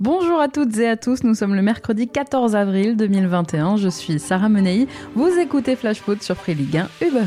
Bonjour à toutes et à tous, nous sommes le mercredi 14 avril 2021, je suis Sarah Menei, vous écoutez Flash Foot sur Free Ligue 1 Uber.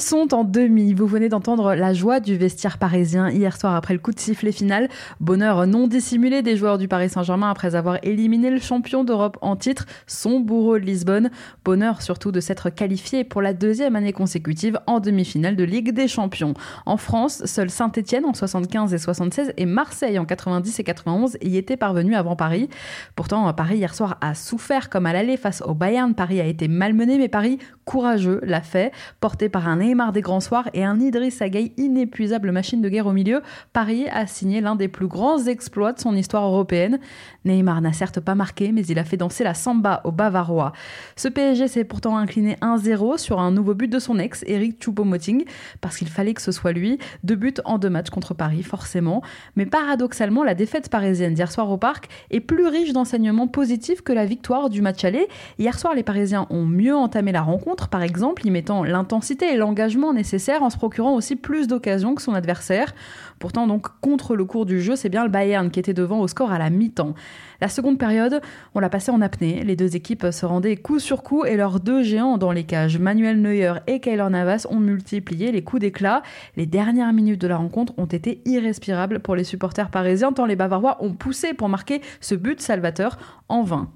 Sont en demi. Vous venez d'entendre la joie du vestiaire parisien hier soir après le coup de sifflet final. Bonheur non dissimulé des joueurs du Paris Saint-Germain après avoir éliminé le champion d'Europe en titre, son bourreau de Lisbonne. Bonheur surtout de s'être qualifié pour la deuxième année consécutive en demi-finale de Ligue des Champions. En France, seul Saint-Etienne en 75 et 76 et Marseille en 90 et 91 y étaient parvenus avant Paris. Pourtant, Paris hier soir a souffert comme à l'aller face au Bayern. Paris a été malmené, mais Paris courageux l'a fait, porté par un Neymar des grands soirs et un Idriss Gueye inépuisable machine de guerre au milieu, Paris a signé l'un des plus grands exploits de son histoire européenne. Neymar n'a certes pas marqué, mais il a fait danser la samba au Bavarois. Ce PSG s'est pourtant incliné 1-0 sur un nouveau but de son ex, Eric Choupo-Moting, parce qu'il fallait que ce soit lui. Deux buts en deux matchs contre Paris, forcément. Mais paradoxalement, la défaite parisienne d'hier soir au Parc est plus riche d'enseignements positifs que la victoire du match aller. Hier soir, les Parisiens ont mieux entamé la rencontre, par exemple, y mettant l'intensité et l'engagement nécessaire en se procurant aussi plus d'occasions que son adversaire. Pourtant, donc, contre le cours du jeu, c'est bien le Bayern qui était devant au score à la mi-temps. La seconde période, on l'a passée en apnée. Les deux équipes se rendaient coup sur coup et leurs deux géants dans les cages, Manuel Neuer et Kaylor Navas, ont multiplié les coups d'éclat. Les dernières minutes de la rencontre ont été irrespirables pour les supporters parisiens, tant les Bavarois ont poussé pour marquer ce but salvateur en vain.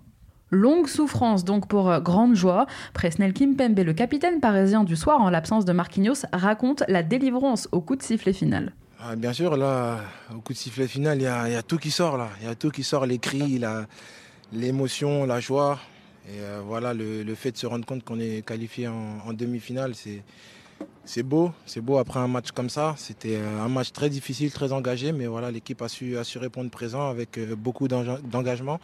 Longue souffrance donc pour euh, grande joie. Presnel Kimpembe, le capitaine parisien du soir en l'absence de Marquinhos, raconte la délivrance au coup de sifflet final. Ah, bien sûr, là, au coup de sifflet final, il y, a tout qui sort là. Il y a tout qui sort, les cris, l'émotion, la, joie. Et euh, voilà, le, fait de se rendre compte qu'on est qualifié en, demi-finale, c'est beau, c'est beau après un match comme ça. C'était euh, un match très difficile, très engagé, mais voilà, l'équipe a su, a su répondre présent avec beaucoup d'engagement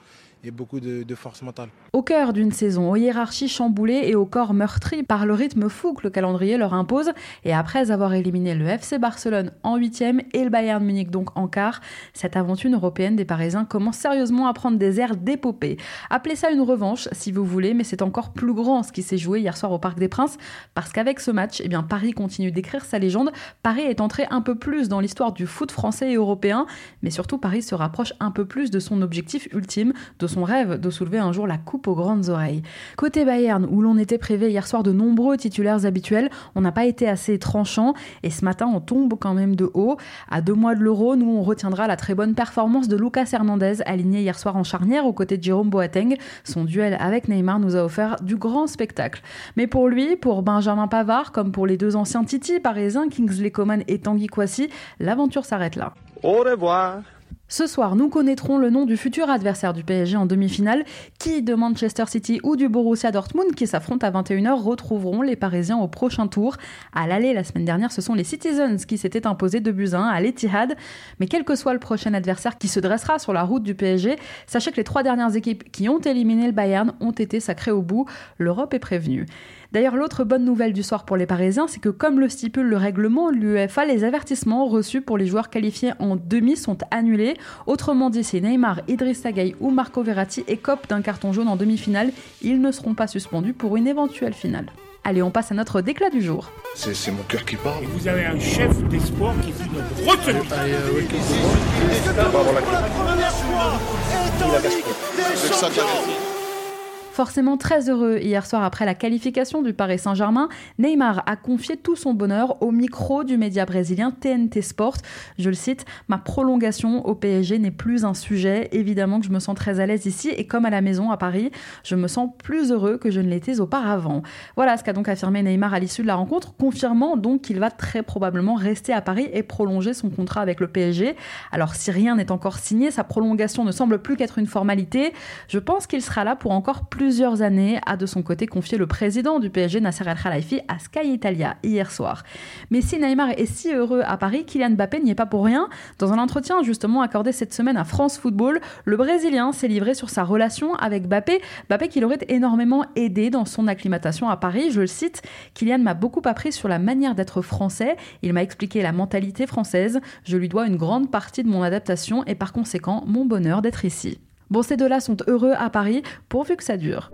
et beaucoup de, force mentale. Au cœur d'une saison aux hiérarchies chamboulées et au corps meurtri par le rythme fou que le calendrier leur impose, et après avoir éliminé le FC Barcelone en huitième et le Bayern Munich donc en quart, cette aventure européenne des Parisiens commence sérieusement à prendre des airs d'épopée. Appelez ça une revanche si vous voulez, mais c'est encore plus grand ce qui s'est joué hier soir au Parc des Princes, parce qu'avec ce match, eh bien Paris continue d'écrire sa légende. Paris est entré un peu plus dans l'histoire du foot français et européen, mais surtout Paris se rapproche un peu plus de son objectif ultime, de son rêve de soulever un jour la coupe aux grandes oreilles. Côté Bayern, où l'on était privé hier soir de nombreux titulaires habituels, on n'a pas été assez tranchant et ce matin on tombe quand même de haut. À deux mois de l'euro, nous on retiendra la très bonne performance de Lucas Hernandez, aligné hier soir en charnière aux côtés de Jérôme Boateng. Son duel avec Neymar nous a offert du grand spectacle. Mais pour lui, pour Benjamin Pavard, comme pour les deux anciens Titi parisiens, Kingsley Coman et Tanguy Kouassi, l'aventure s'arrête là. Au revoir ce soir, nous connaîtrons le nom du futur adversaire du PSG en demi-finale. Qui de Manchester City ou du Borussia Dortmund qui s'affrontent à 21h retrouveront les Parisiens au prochain tour. À l'aller la semaine dernière, ce sont les Citizens qui s'étaient imposés de buts 1 à l'Etihad. Mais quel que soit le prochain adversaire qui se dressera sur la route du PSG, sachez que les trois dernières équipes qui ont éliminé le Bayern ont été sacrées au bout. L'Europe est prévenue. D'ailleurs, l'autre bonne nouvelle du soir pour les Parisiens, c'est que comme le stipule le règlement, l'UEFA, les avertissements reçus pour les joueurs qualifiés en demi sont annulés. Autrement dit, si Neymar, Idriss Gueye ou Marco Verratti écopent d'un carton jaune en demi-finale, ils ne seront pas suspendus pour une éventuelle finale. Allez, on passe à notre déclat du jour. C'est mon cœur qui parle. vous avez un chef d'espoir qui dit notre retenue. Forcément très heureux hier soir après la qualification du Paris Saint-Germain, Neymar a confié tout son bonheur au micro du média brésilien TNT Sport. Je le cite, ma prolongation au PSG n'est plus un sujet. Évidemment que je me sens très à l'aise ici et comme à la maison à Paris, je me sens plus heureux que je ne l'étais auparavant. Voilà ce qu'a donc affirmé Neymar à l'issue de la rencontre, confirmant donc qu'il va très probablement rester à Paris et prolonger son contrat avec le PSG. Alors si rien n'est encore signé, sa prolongation ne semble plus qu'être une formalité. Je pense qu'il sera là pour encore plus plusieurs années, a de son côté confié le président du PSG, Nasser El Khalifi, à Sky Italia hier soir. Mais si Neymar est si heureux à Paris, Kylian Mbappé n'y est pas pour rien. Dans un entretien justement accordé cette semaine à France Football, le Brésilien s'est livré sur sa relation avec Mbappé, Mbappé qui l'aurait énormément aidé dans son acclimatation à Paris. Je le cite, Kylian m'a beaucoup appris sur la manière d'être français, il m'a expliqué la mentalité française, je lui dois une grande partie de mon adaptation et par conséquent mon bonheur d'être ici. Bon, ces deux-là sont heureux à Paris, pourvu que ça dure.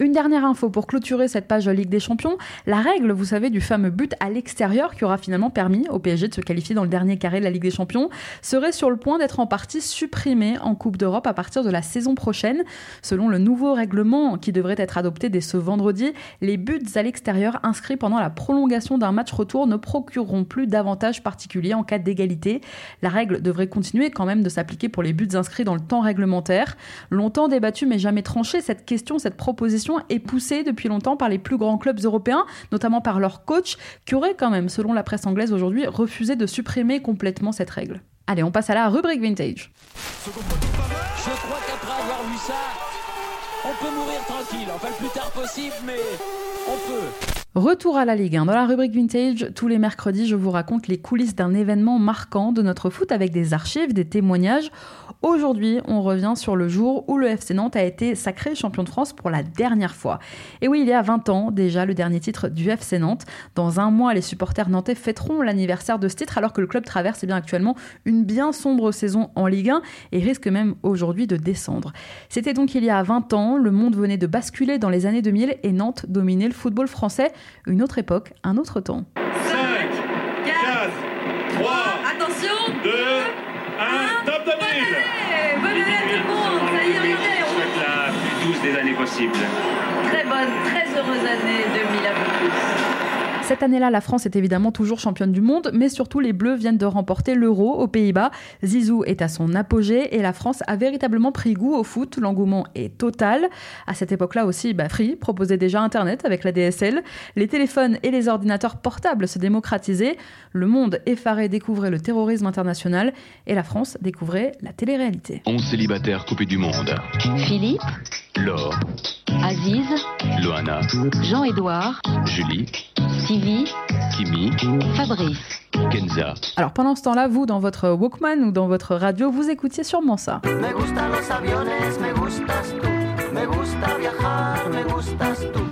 Une dernière info pour clôturer cette page Ligue des Champions. La règle, vous savez, du fameux but à l'extérieur qui aura finalement permis au PSG de se qualifier dans le dernier carré de la Ligue des Champions serait sur le point d'être en partie supprimée en Coupe d'Europe à partir de la saison prochaine. Selon le nouveau règlement qui devrait être adopté dès ce vendredi, les buts à l'extérieur inscrits pendant la prolongation d'un match retour ne procureront plus d'avantages particuliers en cas d'égalité. La règle devrait continuer quand même de s'appliquer pour les buts inscrits dans le temps réglementaire. Longtemps débattue mais jamais tranchée, cette question, cette proposition est poussée depuis longtemps par les plus grands clubs européens, notamment par leur coach, qui aurait quand même, selon la presse anglaise aujourd'hui, refusé de supprimer complètement cette règle. Allez, on passe à la rubrique vintage. Je crois qu'après avoir vu ça, on peut mourir tranquille. Enfin, le plus tard possible, mais on peut. Retour à la Ligue 1. Dans la rubrique Vintage, tous les mercredis, je vous raconte les coulisses d'un événement marquant de notre foot avec des archives, des témoignages. Aujourd'hui, on revient sur le jour où le FC Nantes a été sacré champion de France pour la dernière fois. Et oui, il y a 20 ans déjà, le dernier titre du FC Nantes. Dans un mois, les supporters nantais fêteront l'anniversaire de ce titre alors que le club traverse eh bien actuellement une bien sombre saison en Ligue 1 et risque même aujourd'hui de descendre. C'était donc il y a 20 ans, le monde venait de basculer dans les années 2000 et Nantes dominait le football français. Une autre époque, un autre temps. 5, 4, 3, Attention 2, 1, top de Bonne année à tout le monde Ça y est, regardez, on- Souhaite la plus douce des années possibles. Très bonne, très heureuse année 2000 à vous tous. Cette année-là, la France est évidemment toujours championne du monde, mais surtout les Bleus viennent de remporter l'Euro aux Pays-Bas. Zizou est à son apogée et la France a véritablement pris goût au foot. L'engouement est total. À cette époque-là aussi, bah, Free proposait déjà Internet avec la DSL. Les téléphones et les ordinateurs portables se démocratisaient. Le monde effaré découvrait le terrorisme international et la France découvrait la télé-réalité. 11 célibataires coupés du monde. Philippe, Laure, Aziz, Loana, Jean-Édouard, Julie, Sylvie, Kimi, Fabrice. Kenza. Alors pendant ce temps-là, vous, dans votre Walkman ou dans votre radio, vous écoutiez sûrement ça.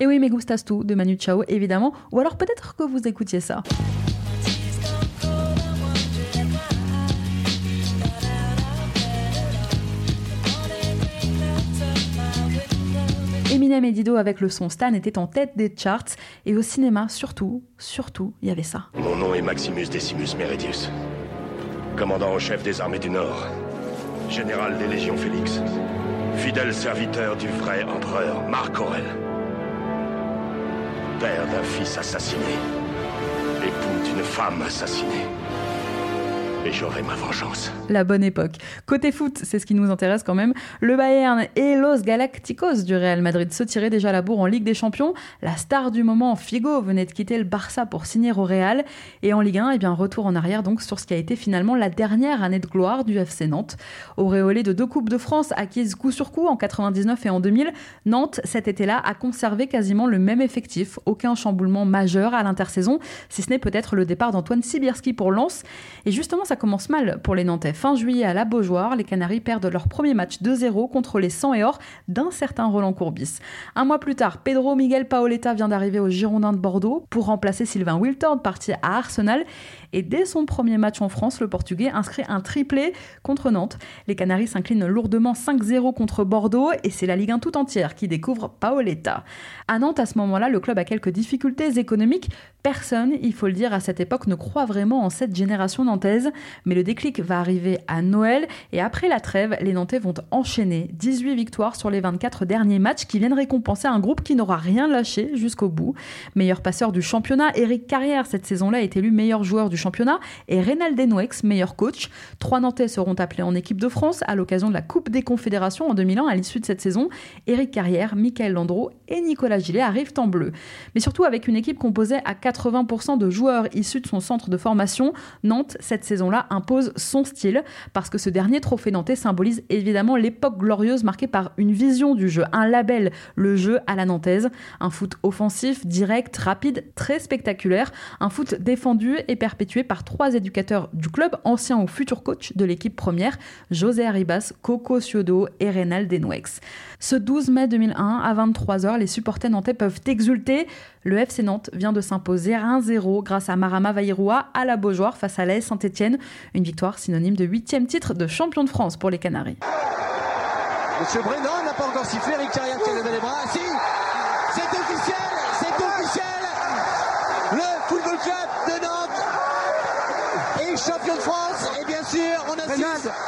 Et oui, Me Gustas Tu de Manu Chao, évidemment. Ou alors peut-être que vous écoutiez ça. Eminem et Dido avec le son Stan étaient en tête des charts et au cinéma surtout, surtout, il y avait ça. Mon nom est Maximus Decimus Meridius, commandant en chef des armées du Nord, général des légions Félix, fidèle serviteur du vrai empereur Marc Aurel, père d'un fils assassiné, époux d'une femme assassinée. Et j'aurai ma vengeance. La bonne époque. Côté foot, c'est ce qui nous intéresse quand même. Le Bayern et Los Galacticos du Real Madrid se tiraient déjà la bourre en Ligue des Champions. La star du moment, Figo, venait de quitter le Barça pour signer au Real. Et en Ligue 1, eh bien, retour en arrière donc sur ce qui a été finalement la dernière année de gloire du FC Nantes. Auréolé de deux Coupes de France acquises coup sur coup en 99 et en 2000, Nantes, cet été-là, a conservé quasiment le même effectif. Aucun chamboulement majeur à l'intersaison, si ce n'est peut-être le départ d'Antoine Sibierski pour Lens. Et justement, ça commence mal pour les Nantais. Fin juillet à la Beaujoire, les Canaries perdent leur premier match 2-0 contre les 100 et or d'un certain Roland Courbis. Un mois plus tard, Pedro Miguel Paoletta vient d'arriver au Girondins de Bordeaux pour remplacer Sylvain Wiltord, parti à Arsenal. Et dès son premier match en France, le Portugais inscrit un triplé contre Nantes. Les Canaries s'inclinent lourdement 5-0 contre Bordeaux et c'est la Ligue 1 tout entière qui découvre Paoletta. À Nantes, à ce moment-là, le club a quelques difficultés économiques. Personne, il faut le dire, à cette époque ne croit vraiment en cette génération nantaise. Mais le déclic va arriver à Noël et après la trêve, les Nantais vont enchaîner 18 victoires sur les 24 derniers matchs qui viennent récompenser un groupe qui n'aura rien lâché jusqu'au bout. Meilleur passeur du championnat, Eric Carrière cette saison-là est élu meilleur joueur du championnat et Reynald Denouex meilleur coach. Trois Nantais seront appelés en équipe de France à l'occasion de la Coupe des Confédérations en 2001 à l'issue de cette saison. Eric Carrière, Michael Landreau et Nicolas Gillet arrivent en bleu. Mais surtout avec une équipe composée à 80% de joueurs issus de son centre de formation, Nantes cette saison saison-là impose son style, parce que ce dernier trophée nantais symbolise évidemment l'époque glorieuse marquée par une vision du jeu, un label, le jeu à la nantaise, un foot offensif, direct, rapide, très spectaculaire, un foot défendu et perpétué par trois éducateurs du club, anciens ou futurs coachs de l'équipe première, José Arribas, Coco Ciodo et Reynald Denouex. Ce 12 mai 2001, à 23h, les supporters nantais peuvent exulter. Le FC Nantes vient de s'imposer 1-0 grâce à Marama Vairua à la Beaujoire face à l'AS Saint-Etienne. Une victoire synonyme de huitième titre de champion de France pour les Canaries. Monsieur Brennan n'a pas encore sifflé, Eric Carrière qui a levé les bras. Si, c'est officiel, c'est officiel. Le Football Club de Nantes est champion de France et bien sûr on a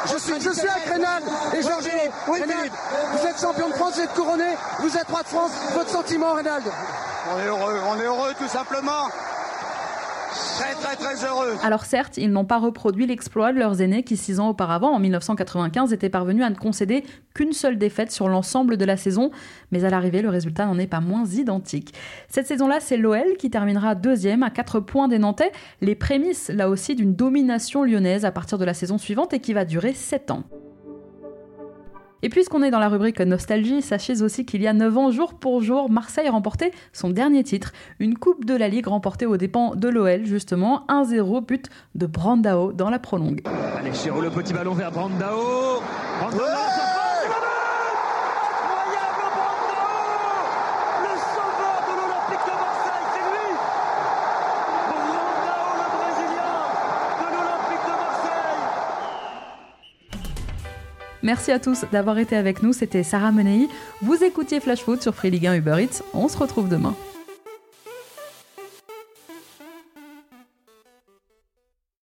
je suis, je suis avec Rénal et Georges. Oui, vous êtes champion de France, vous êtes couronné, vous êtes roi de France. Votre sentiment, Rénal On est heureux, on est heureux tout simplement. Très très très heureux. Alors certes, ils n'ont pas reproduit l'exploit de leurs aînés qui, six ans auparavant, en 1995, étaient parvenus à ne concéder qu'une seule défaite sur l'ensemble de la saison, mais à l'arrivée, le résultat n'en est pas moins identique. Cette saison-là, c'est l'OL qui terminera deuxième à 4 points des Nantais, les prémices là aussi d'une domination lyonnaise à partir de la saison suivante et qui va durer 7 ans. Et puisqu'on est dans la rubrique Nostalgie, sachez aussi qu'il y a 9 ans, jour pour jour, Marseille remportait son dernier titre, une Coupe de la Ligue remportée aux dépens de l'OL, justement, 1-0, but de Brandao dans la prolongue. Allez, Chéreau, le petit ballon vers Brandao. Brandao Merci à tous d'avoir été avec nous. C'était Sarah Menei. Vous écoutiez Flash Foot sur Free Ligue 1 Uber Eats. On se retrouve demain.